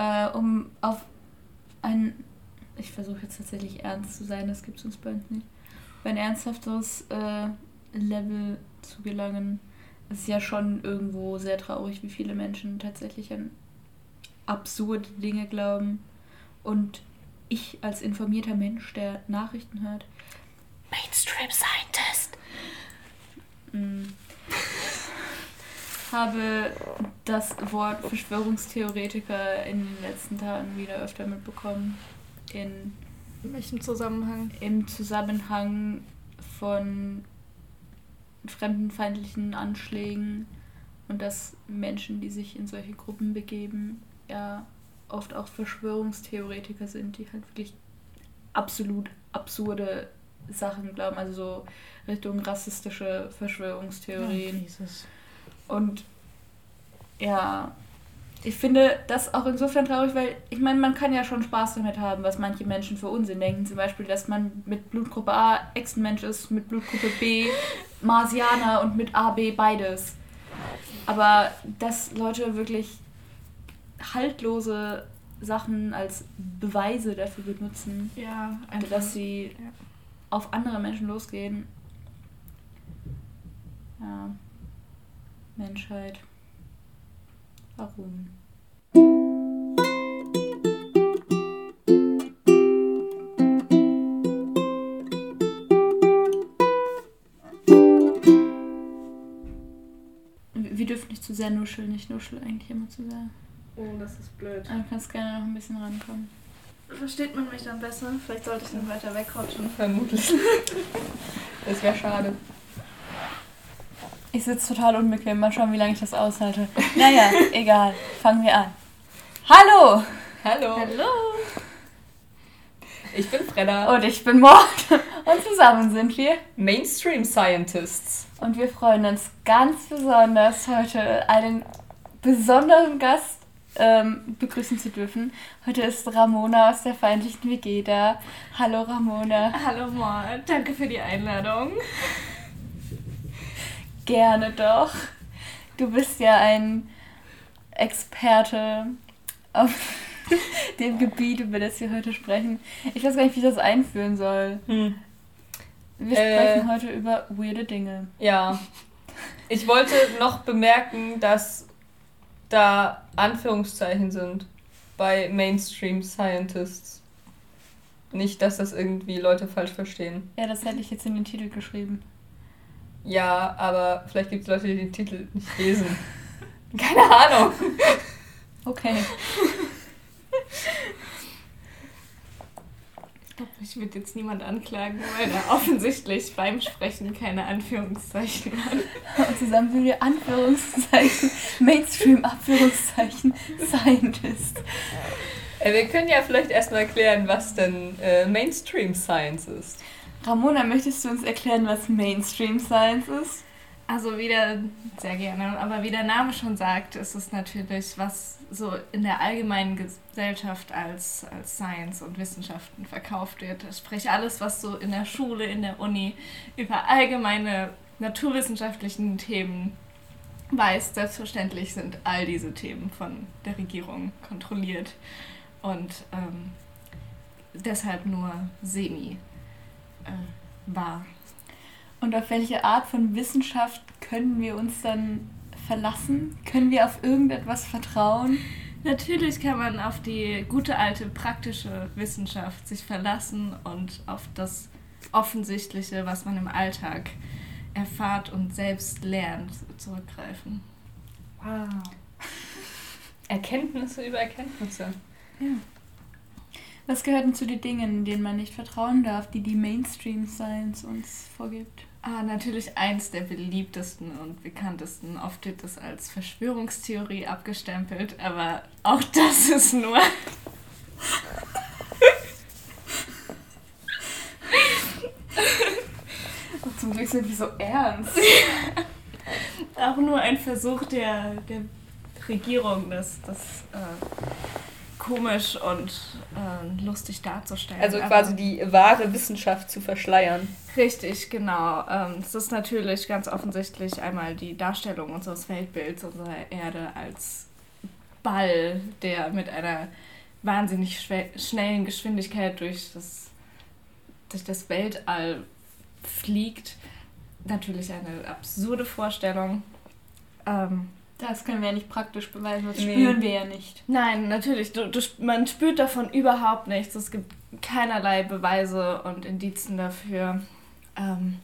äh, um auf ein, ich versuche jetzt tatsächlich ernst zu sein, das gibt es uns bald nicht, auf ein ernsthafteres äh, Level zu gelangen. Es ist ja schon irgendwo sehr traurig, wie viele Menschen tatsächlich an absurde Dinge glauben. Und ich als informierter Mensch, der Nachrichten hört, Mainstream Scientist, mm, habe das Wort Verschwörungstheoretiker in den letzten Tagen wieder öfter mitbekommen. In welchem Zusammenhang? Im Zusammenhang von fremdenfeindlichen Anschlägen und dass Menschen, die sich in solche Gruppen begeben, ja oft auch Verschwörungstheoretiker sind, die halt wirklich absolut absurde Sachen glauben, also so Richtung rassistische Verschwörungstheorien. Oh, und ja, ich finde das auch insofern traurig, weil ich meine, man kann ja schon Spaß damit haben, was manche Menschen für Unsinn denken. Zum Beispiel, dass man mit Blutgruppe A Echsenmensch ist, mit Blutgruppe B Marsianer und mit AB beides. Aber dass Leute wirklich haltlose Sachen als Beweise dafür benutzen, ja, einfach, dass sie ja. auf andere Menschen losgehen. Ja. Menschheit. Warum? Wir dürfen nicht zu sehr nuscheln. Ich nuschel eigentlich immer zu sehr. Oh, das ist blöd. Aber du kannst gerne noch ein bisschen rankommen. Versteht man mich dann besser? Vielleicht sollte ich dann weiter wegrutschen. Vermutlich. das wäre schade. Ich sitze total unbequem. Mal schauen, wie lange ich das aushalte. Naja, egal. Fangen wir an. Hallo! Hallo! Hallo! Ich bin Fredda. Und ich bin Mord. Und zusammen sind wir Mainstream Scientists. Und wir freuen uns ganz besonders, heute einen besonderen Gast ähm, begrüßen zu dürfen. Heute ist Ramona aus der feindlichen WG da. Hallo Ramona. Hallo Mord, danke für die Einladung. Gerne doch. Du bist ja ein Experte auf dem Gebiet, über das wir heute sprechen. Ich weiß gar nicht, wie ich das einführen soll. Hm. Wir sprechen äh, heute über weirde Dinge. Ja. Ich wollte noch bemerken, dass da Anführungszeichen sind bei Mainstream Scientists. Nicht, dass das irgendwie Leute falsch verstehen. Ja, das hätte ich jetzt in den Titel geschrieben. Ja, aber vielleicht gibt es Leute, die den Titel nicht lesen. Keine Ahnung. Okay. Ich würde jetzt niemand anklagen, weil er offensichtlich beim Sprechen keine Anführungszeichen hat. Und zusammen sind wir Anführungszeichen, Mainstream Anführungszeichen, Scientist. Äh, wir können ja vielleicht erstmal erklären, was denn äh, Mainstream Science ist. Ramona, möchtest du uns erklären, was Mainstream Science ist? Also wie der, sehr gerne, aber wie der Name schon sagt, ist es natürlich, was so in der allgemeinen Gesellschaft als, als Science und Wissenschaften verkauft wird. Sprich alles, was so in der Schule, in der Uni über allgemeine naturwissenschaftlichen Themen weiß. Selbstverständlich sind all diese Themen von der Regierung kontrolliert und ähm, deshalb nur semi äh, wahr. Und auf welche Art von Wissenschaft können wir uns dann verlassen? Können wir auf irgendetwas vertrauen? Natürlich kann man auf die gute alte praktische Wissenschaft sich verlassen und auf das Offensichtliche, was man im Alltag erfahrt und selbst lernt, zurückgreifen. Wow. Erkenntnisse über Erkenntnisse. Ja. Was gehört denn zu den Dingen, denen man nicht vertrauen darf, die die Mainstream Science uns vorgibt? Ah, natürlich eins der beliebtesten und bekanntesten. Oft wird es als Verschwörungstheorie abgestempelt, aber auch das ist nur. zum Glück sind die so ernst. auch nur ein Versuch der, der Regierung, das, das äh, komisch und äh, lustig darzustellen. Also quasi die wahre Wissenschaft zu verschleiern. Richtig, genau. Ähm, es ist natürlich ganz offensichtlich einmal die Darstellung unseres Weltbilds, unserer Erde als Ball, der mit einer wahnsinnig schnellen Geschwindigkeit durch das, durch das Weltall fliegt. Natürlich eine absurde Vorstellung. Ähm, das können wir ja nicht praktisch beweisen, das nee. spüren wir ja nicht. Nein, natürlich. Du, du, man spürt davon überhaupt nichts. Es gibt keinerlei Beweise und Indizien dafür. Ähm,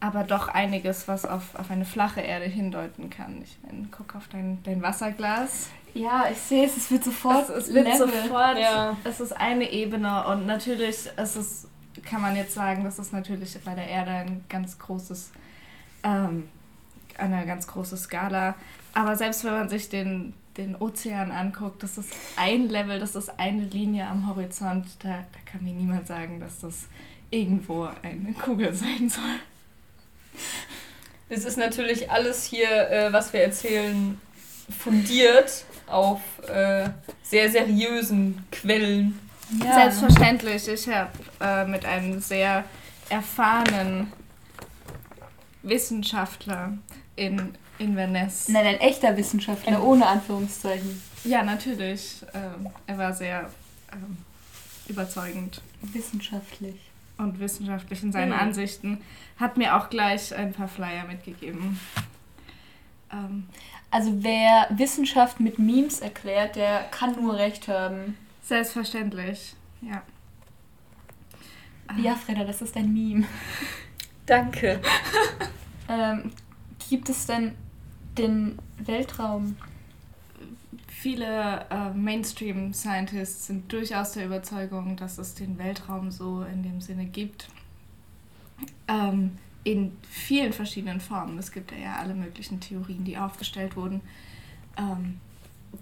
aber doch einiges, was auf, auf eine flache Erde hindeuten kann. Ich meine, guck auf dein, dein Wasserglas. Ja, ich sehe es, es wird sofort. Es, es wird Level. sofort. Ja. Es ist eine Ebene und natürlich ist es, kann man jetzt sagen, das ist natürlich bei der Erde ein ganz großes, ähm, eine ganz große Skala. Aber selbst wenn man sich den, den Ozean anguckt, das ist ein Level, das ist eine Linie am Horizont. Da, da kann mir niemand sagen, dass das irgendwo eine Kugel sein soll. Es ist natürlich alles hier, äh, was wir erzählen, fundiert auf äh, sehr seriösen Quellen. Ja. Selbstverständlich. Ich habe äh, mit einem sehr erfahrenen Wissenschaftler in Inverness. Nein, ein echter Wissenschaftler, ein ohne Anführungszeichen. Ja, natürlich. Ähm, er war sehr ähm, überzeugend. Wissenschaftlich. Und wissenschaftlich in seinen mhm. Ansichten. Hat mir auch gleich ein paar Flyer mitgegeben. Ähm, also wer Wissenschaft mit Memes erklärt, der kann nur recht haben. Selbstverständlich, ja. Ja, Freda, das ist ein Meme. Danke. ähm, gibt es denn den Weltraum? Viele äh, Mainstream-Scientists sind durchaus der Überzeugung, dass es den Weltraum so in dem Sinne gibt. Ähm, in vielen verschiedenen Formen. Es gibt ja alle möglichen Theorien, die aufgestellt wurden, ähm,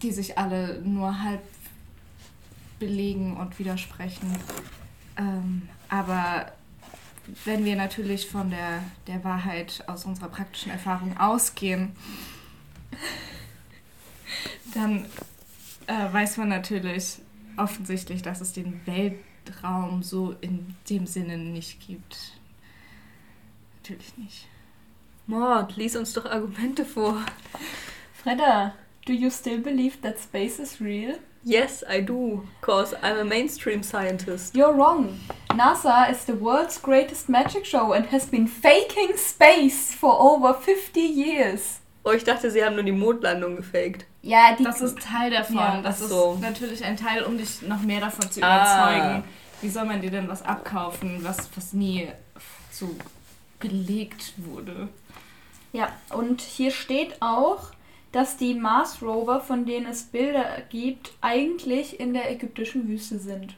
die sich alle nur halb belegen und widersprechen. Ähm, aber wenn wir natürlich von der, der Wahrheit aus unserer praktischen Erfahrung ausgehen, dann äh, weiß man natürlich offensichtlich, dass es den Weltraum so in dem Sinne nicht gibt. Natürlich nicht. Mord, lies uns doch Argumente vor. Fredda, do you still believe that space is real? Yes, I do, cause I'm a mainstream scientist. You're wrong. NASA is the world's greatest magic show and has been faking space for over 50 years. Oh, ich dachte, sie haben nur die Mondlandung gefaked. Ja, die das ist Teil davon. Ja, das so. ist natürlich ein Teil, um dich noch mehr davon zu überzeugen. Ah. Wie soll man dir denn was abkaufen, was, was nie so belegt wurde? Ja, und hier steht auch, dass die Mars Rover, von denen es Bilder gibt, eigentlich in der ägyptischen Wüste sind.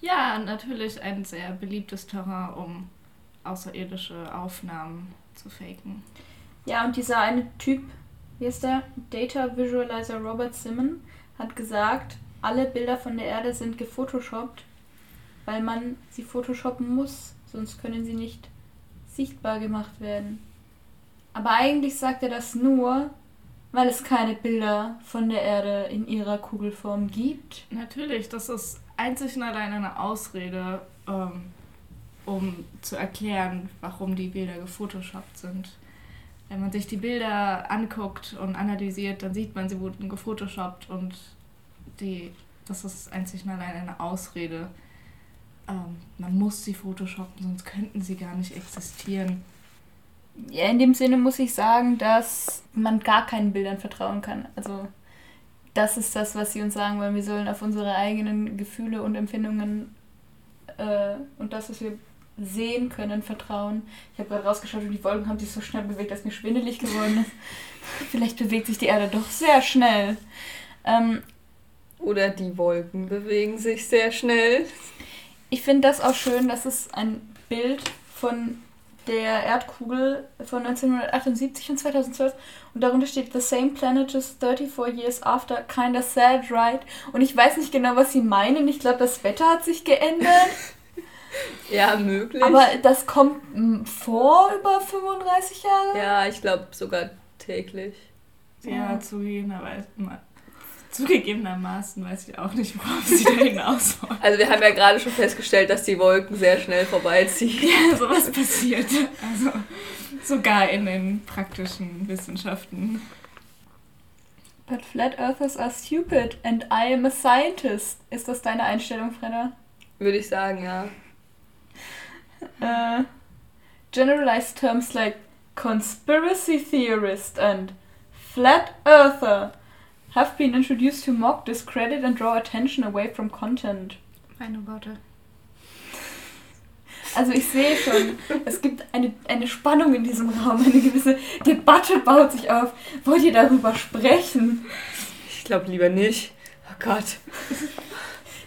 Ja, natürlich ein sehr beliebtes Terrain, um außerirdische Aufnahmen zu faken. Ja, und dieser eine Typ, wie ist der? Data Visualizer Robert Simon, hat gesagt, alle Bilder von der Erde sind gefotoshoppt, weil man sie photoshoppen muss, sonst können sie nicht sichtbar gemacht werden. Aber eigentlich sagt er das nur, weil es keine Bilder von der Erde in ihrer Kugelform gibt. Natürlich, das ist einzig und allein eine Ausrede, ähm, um zu erklären, warum die Bilder gefotoshoppt sind. Wenn man sich die Bilder anguckt und analysiert, dann sieht man, sie wurden gefotoshoppt und die, das ist einzig und allein eine Ausrede. Ähm, man muss sie photoshoppen, sonst könnten sie gar nicht existieren ja, in dem Sinne muss ich sagen, dass man gar keinen Bildern vertrauen kann. Also das ist das, was sie uns sagen wollen. Wir sollen auf unsere eigenen Gefühle und Empfindungen äh, und das, was wir sehen können, vertrauen. Ich habe gerade rausgeschaut und die Wolken haben sich so schnell bewegt, dass mir schwindelig geworden ist. Vielleicht bewegt sich die Erde doch sehr schnell. Ähm, Oder die Wolken bewegen sich sehr schnell. Ich finde das auch schön, dass es ein Bild von der Erdkugel von 1978 und 2012 und darunter steht The same planet just 34 years after, kinda sad, right? Und ich weiß nicht genau, was sie meinen. Ich glaube, das Wetter hat sich geändert. ja, möglich. Aber das kommt vor über 35 Jahre? Ja, ich glaube sogar täglich. Ja, ja. zugegebenerweise. Zugegebenermaßen weiß ich auch nicht, worauf sie da hinaus wollen. Also wir haben ja gerade schon festgestellt, dass die Wolken sehr schnell vorbeiziehen. Ja, sowas passiert. Also sogar in den praktischen Wissenschaften. But flat earthers are stupid and I am a scientist. Ist das deine Einstellung, Fredda? Würde ich sagen, ja. Uh, generalized terms like conspiracy theorist and flat earther have been introduced to mock, discredit and draw attention away from content. Meine Worte. Also ich sehe schon, es gibt eine, eine Spannung in diesem Raum, eine gewisse Debatte baut sich auf. Wollt ihr darüber sprechen? Ich glaube lieber nicht. Oh Gott.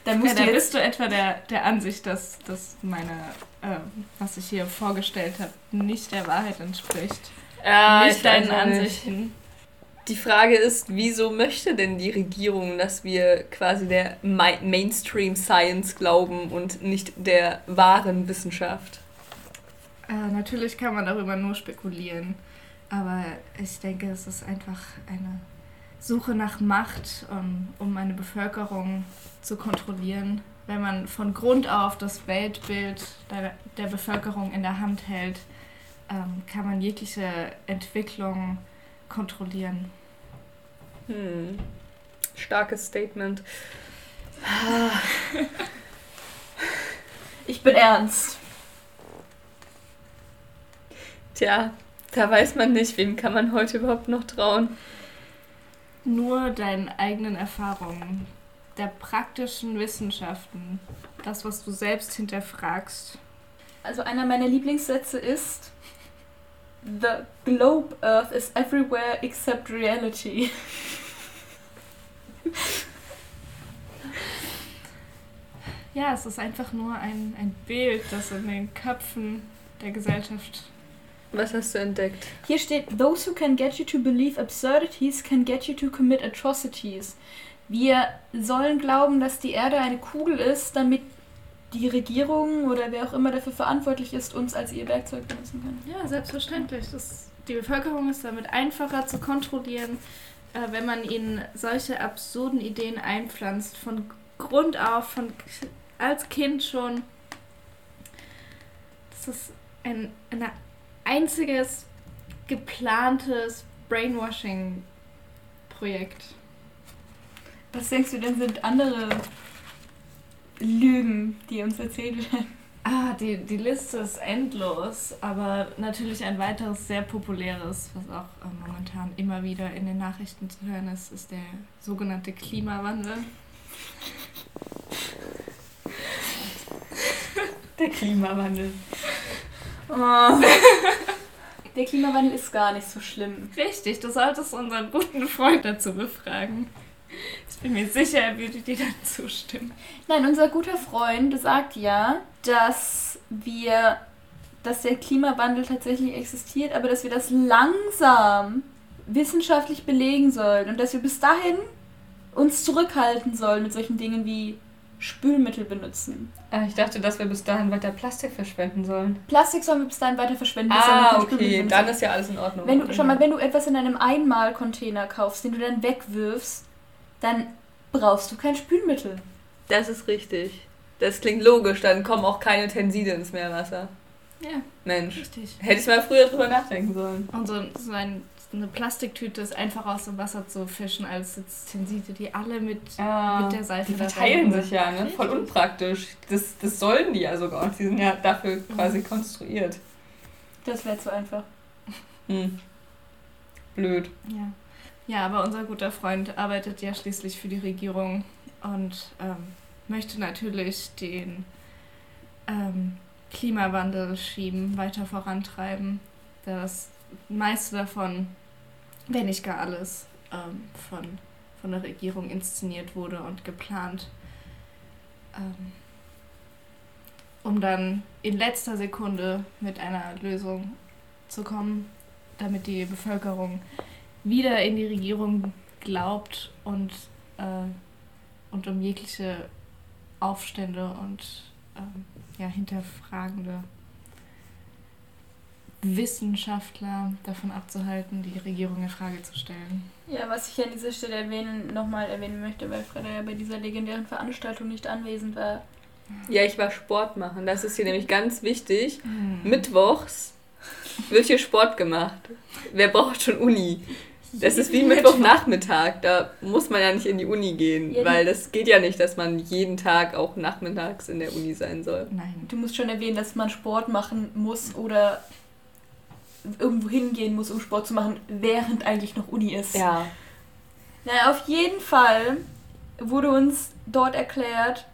Dann musst ja, da bist du etwa der, der Ansicht, dass, dass meine, äh, was ich hier vorgestellt habe, nicht der Wahrheit entspricht. Ja, nicht deinen Ansichten. Die Frage ist, wieso möchte denn die Regierung, dass wir quasi der Mainstream Science glauben und nicht der wahren Wissenschaft? Äh, natürlich kann man darüber nur spekulieren, aber ich denke, es ist einfach eine Suche nach Macht, um, um eine Bevölkerung zu kontrollieren. Wenn man von Grund auf das Weltbild der, der Bevölkerung in der Hand hält, ähm, kann man jegliche Entwicklung kontrollieren. Hm. Starkes Statement. Ich bin ernst. Tja, da weiß man nicht, wem kann man heute überhaupt noch trauen. Nur deinen eigenen Erfahrungen, der praktischen Wissenschaften, das, was du selbst hinterfragst. Also einer meiner Lieblingssätze ist, The globe Earth is everywhere except reality. Ja, es ist einfach nur ein, ein Bild, das in den Köpfen der Gesellschaft. Was hast du entdeckt? Hier steht: Those who can get you to believe absurdities can get you to commit atrocities. Wir sollen glauben, dass die Erde eine Kugel ist, damit die Regierung oder wer auch immer dafür verantwortlich ist, uns als ihr Werkzeug benutzen kann. Ja, selbstverständlich. Das, die Bevölkerung ist damit einfacher zu kontrollieren, äh, wenn man ihnen solche absurden Ideen einpflanzt, von Grund auf, von als Kind schon. Das ist ein, ein einziges geplantes Brainwashing-Projekt. Was denkst du denn sind andere Lügen, die uns erzählt werden. Ah, die, die Liste ist endlos, aber natürlich ein weiteres sehr populäres, was auch äh, momentan immer wieder in den Nachrichten zu hören ist, ist der sogenannte Klimawandel. Der Klimawandel. Oh. Der Klimawandel ist gar nicht so schlimm. Richtig, du solltest unseren guten Freund dazu befragen. Ich bin mir sicher, er würde dir dann zustimmen. Nein, unser guter Freund sagt ja, dass wir, dass der Klimawandel tatsächlich existiert, aber dass wir das langsam wissenschaftlich belegen sollen und dass wir bis dahin uns zurückhalten sollen mit solchen Dingen wie Spülmittel benutzen. Ah, ich dachte, dass wir bis dahin weiter Plastik verschwenden sollen. Plastik sollen wir bis dahin weiter verschwenden. Ah, okay, dann ist ja alles in Ordnung. Wenn du, schau mal, wenn du etwas in einem Einmalcontainer kaufst, den du dann wegwirfst, dann brauchst du kein Spülmittel. Das ist richtig. Das klingt logisch, dann kommen auch keine Tenside ins Meerwasser. Ja. Mensch. Richtig. Hätte ich mal früher drüber nachdenken sollen. Und so, so ein, eine Plastiktüte ist einfach aus dem Wasser zu fischen als Tenside, die alle mit, ja, mit der Seife Die verteilen sich ja, ne? Voll unpraktisch. Das, das sollen die ja sogar. Die sind ja dafür quasi mhm. konstruiert. Das wäre zu einfach. Hm. Blöd. Ja. Ja, aber unser guter Freund arbeitet ja schließlich für die Regierung und ähm, möchte natürlich den ähm, Klimawandel-Schieben weiter vorantreiben. Das meiste davon, wenn nicht gar alles, ähm, von, von der Regierung inszeniert wurde und geplant, ähm, um dann in letzter Sekunde mit einer Lösung zu kommen, damit die Bevölkerung wieder in die Regierung glaubt und, äh, und um jegliche Aufstände und ähm, ja, hinterfragende Wissenschaftler davon abzuhalten, die Regierung in Frage zu stellen. Ja, was ich an dieser Stelle erwähnen, nochmal erwähnen möchte, weil Freda ja bei dieser legendären Veranstaltung nicht anwesend war. Ja, ich war Sport machen. Das ist hier nämlich ganz wichtig. Mhm. Mittwochs wird hier Sport gemacht. Wer braucht schon Uni? Das ist wie Mittwochnachmittag. Da muss man ja nicht in die Uni gehen, Ja, weil das geht ja nicht, dass man jeden Tag auch nachmittags in der Uni sein soll. Nein. Du musst schon erwähnen, dass man Sport machen muss oder irgendwo hingehen muss, um Sport zu machen, während eigentlich noch Uni ist. Ja. Naja, auf jeden Fall wurde uns dort erklärt,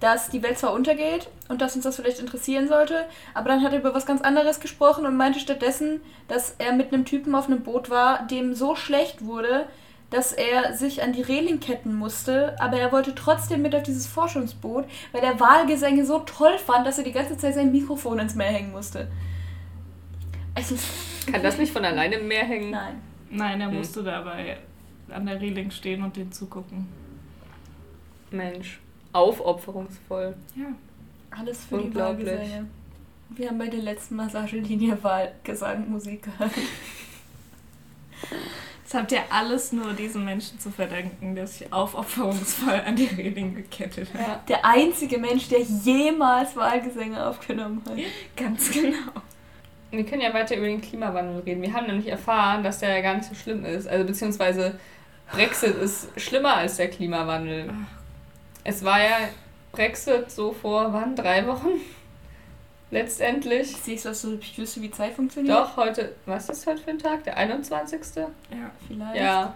dass die Welt zwar untergeht und dass uns das vielleicht interessieren sollte, aber dann hat er über was ganz anderes gesprochen und meinte stattdessen, dass er mit einem Typen auf einem Boot war, dem so schlecht wurde, dass er sich an die Reling ketten musste, aber er wollte trotzdem mit auf dieses Forschungsboot, weil er Wahlgesänge so toll fand, dass er die ganze Zeit sein Mikrofon ins Meer hängen musste. Also, Kann das nicht von alleine im Meer hängen? nein. Nein, er Hm. musste dabei an der Reling stehen und den zugucken. Mensch. Aufopferungsvoll. Ja. Alles für die Unglaublich. Wahlgesänge. Wir haben bei der letzten Massagelinie Wahlgesang Musik gehört. Das habt ihr alles nur diesen Menschen zu verdanken, der sich aufopferungsvoll an die Reling gekettet hat. Ja. Der einzige Mensch, der jemals Wahlgesänge aufgenommen hat. Ganz genau. Wir können ja weiter über den Klimawandel reden. Wir haben nämlich erfahren, dass der ja gar nicht so schlimm ist. Also beziehungsweise Brexit ist schlimmer als der Klimawandel. Es war ja Brexit so vor wann? Drei Wochen? Letztendlich. Es, was so, ich wüsste, wie Zeit funktioniert. Doch, heute, was ist heute für ein Tag? Der 21. Ja. Vielleicht. Ja.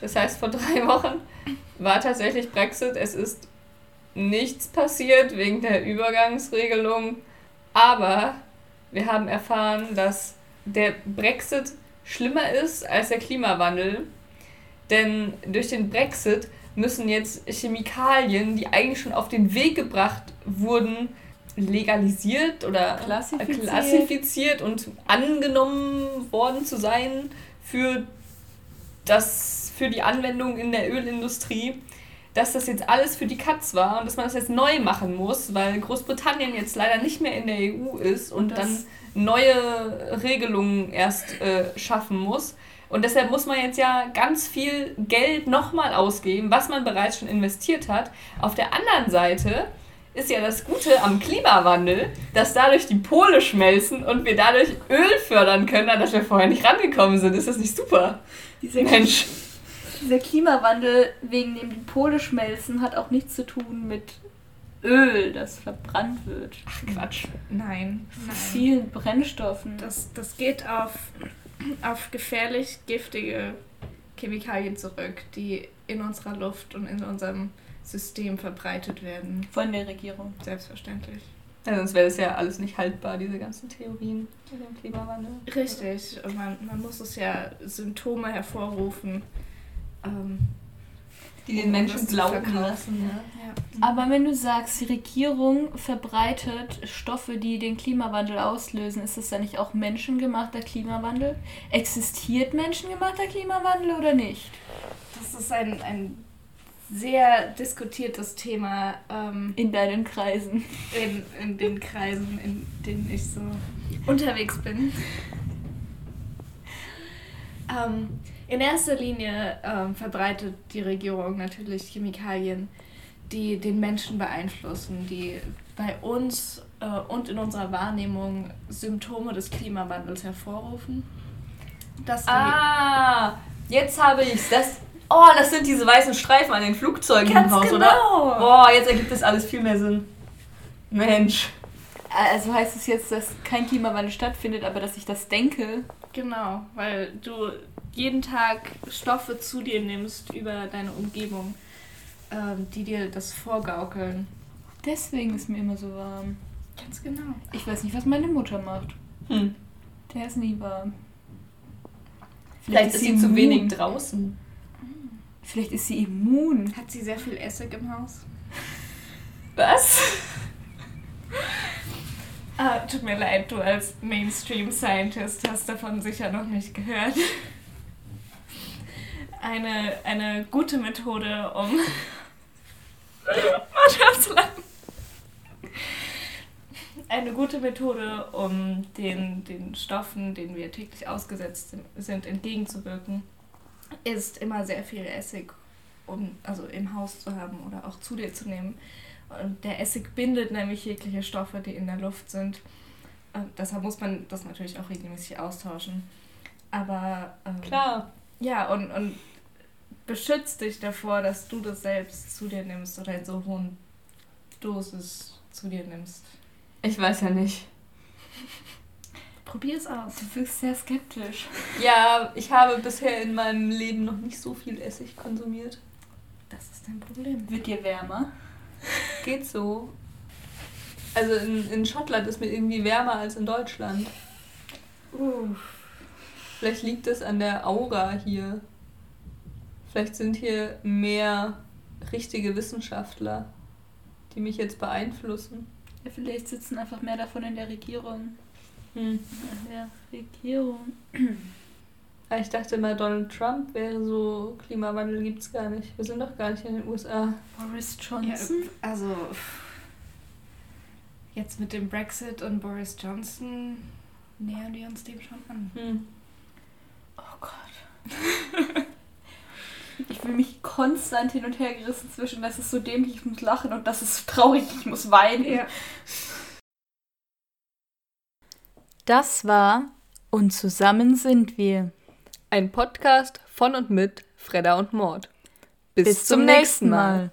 Das heißt, vor drei Wochen war tatsächlich Brexit. Es ist nichts passiert wegen der Übergangsregelung. Aber wir haben erfahren, dass der Brexit schlimmer ist als der Klimawandel. Denn durch den Brexit müssen jetzt Chemikalien, die eigentlich schon auf den Weg gebracht wurden, legalisiert oder Klassifiziert. klassifiziert und angenommen worden zu sein für das für die Anwendung in der Ölindustrie, dass das jetzt alles für die Katz war und dass man das jetzt neu machen muss, weil Großbritannien jetzt leider nicht mehr in der EU ist und, das- dann neue Regelungen erst äh, schaffen muss. Und deshalb muss man jetzt ja ganz viel Geld nochmal ausgeben, was man bereits schon investiert hat. Auf der anderen Seite ist ja das Gute am Klimawandel, dass dadurch die Pole schmelzen und wir dadurch Öl fördern können, an das wir vorher nicht rangekommen sind. Ist das nicht super? Dieser, Mensch. dieser Klimawandel, wegen dem die Pole schmelzen, hat auch nichts zu tun mit Öl, das verbrannt wird. Ach Quatsch. Nein. Nein. Vielen Brennstoffen. Das, das geht auf, auf gefährlich giftige Chemikalien zurück, die in unserer Luft und in unserem System verbreitet werden. von der Regierung. Selbstverständlich. Ja, sonst wäre das ja alles nicht haltbar, diese ganzen Theorien mit dem Klimawandel. Richtig. Und man, man muss es ja Symptome hervorrufen. Ähm, Die den Um Menschen glauben lassen. Ne? ja. Aber wenn du sagst, die Regierung verbreitet Stoffe, die den Klimawandel auslösen, ist das dann nicht auch menschengemachter Klimawandel? Existiert menschengemachter Klimawandel oder nicht? Das ist ein, ein sehr diskutiertes Thema ähm, In deinen Kreisen. in, in den Kreisen, in denen ich so unterwegs bin. Ähm, in erster Linie ähm, verbreitet die Regierung natürlich Chemikalien, die den Menschen beeinflussen, die bei uns äh, und in unserer Wahrnehmung Symptome des Klimawandels hervorrufen. Dass Ah, jetzt habe ich's. Das, oh, das sind diese weißen Streifen an den Flugzeugen Ganz im Haus, genau. oder? Boah, jetzt ergibt das alles viel mehr Sinn. Mensch. Also heißt es jetzt, dass kein Klimawandel stattfindet, aber dass ich das denke. Genau, weil du jeden Tag Stoffe zu dir nimmst über deine Umgebung, ähm, die dir das vorgaukeln. Deswegen ist mir immer so warm. Ganz genau. Ich weiß nicht, was meine Mutter macht. Hm. Der ist nie warm. Vielleicht ist sie zu immun. wenig draußen. Vielleicht ist sie immun. Hat sie sehr viel Essig im Haus? Was? Ah, tut mir leid, du als Mainstream-Scientist hast davon sicher noch nicht gehört. Eine, eine gute Methode, um. Eine gute Methode, um den, den Stoffen, denen wir täglich ausgesetzt sind, entgegenzuwirken, ist immer sehr viel Essig um, also im Haus zu haben oder auch zu dir zu nehmen. Und der Essig bindet nämlich jegliche Stoffe, die in der Luft sind. Und deshalb muss man das natürlich auch regelmäßig austauschen. Aber ähm, Klar. Ja, und, und beschützt dich davor, dass du das selbst zu dir nimmst oder in so hohen Dosis zu dir nimmst. Ich weiß ja nicht. Probier es aus. Du wirkst sehr skeptisch. Ja, ich habe bisher in meinem Leben noch nicht so viel Essig konsumiert. Das ist dein Problem. Wird dir wärmer? Geht so. Also in, in Schottland ist mir irgendwie wärmer als in Deutschland. Uh. Vielleicht liegt es an der Aura hier. Vielleicht sind hier mehr richtige Wissenschaftler, die mich jetzt beeinflussen. Ja, vielleicht sitzen einfach mehr davon in der Regierung. Hm. In der Regierung. Aber Ich dachte mal, Donald Trump wäre so, Klimawandel gibt's gar nicht. Wir sind doch gar nicht in den USA. Boris Ja, Johnson? also jetzt mit dem Brexit und Boris Johnson nähern wir uns dem schon an. Hm. Oh Gott. Ich fühle mich konstant hin und her gerissen zwischen, das ist so dämlich, ich muss lachen und das ist so traurig, ich muss weinen. Das war Und zusammen sind wir. Ein Podcast von und mit Fredda und Mord. Bis, zum nächsten Mal.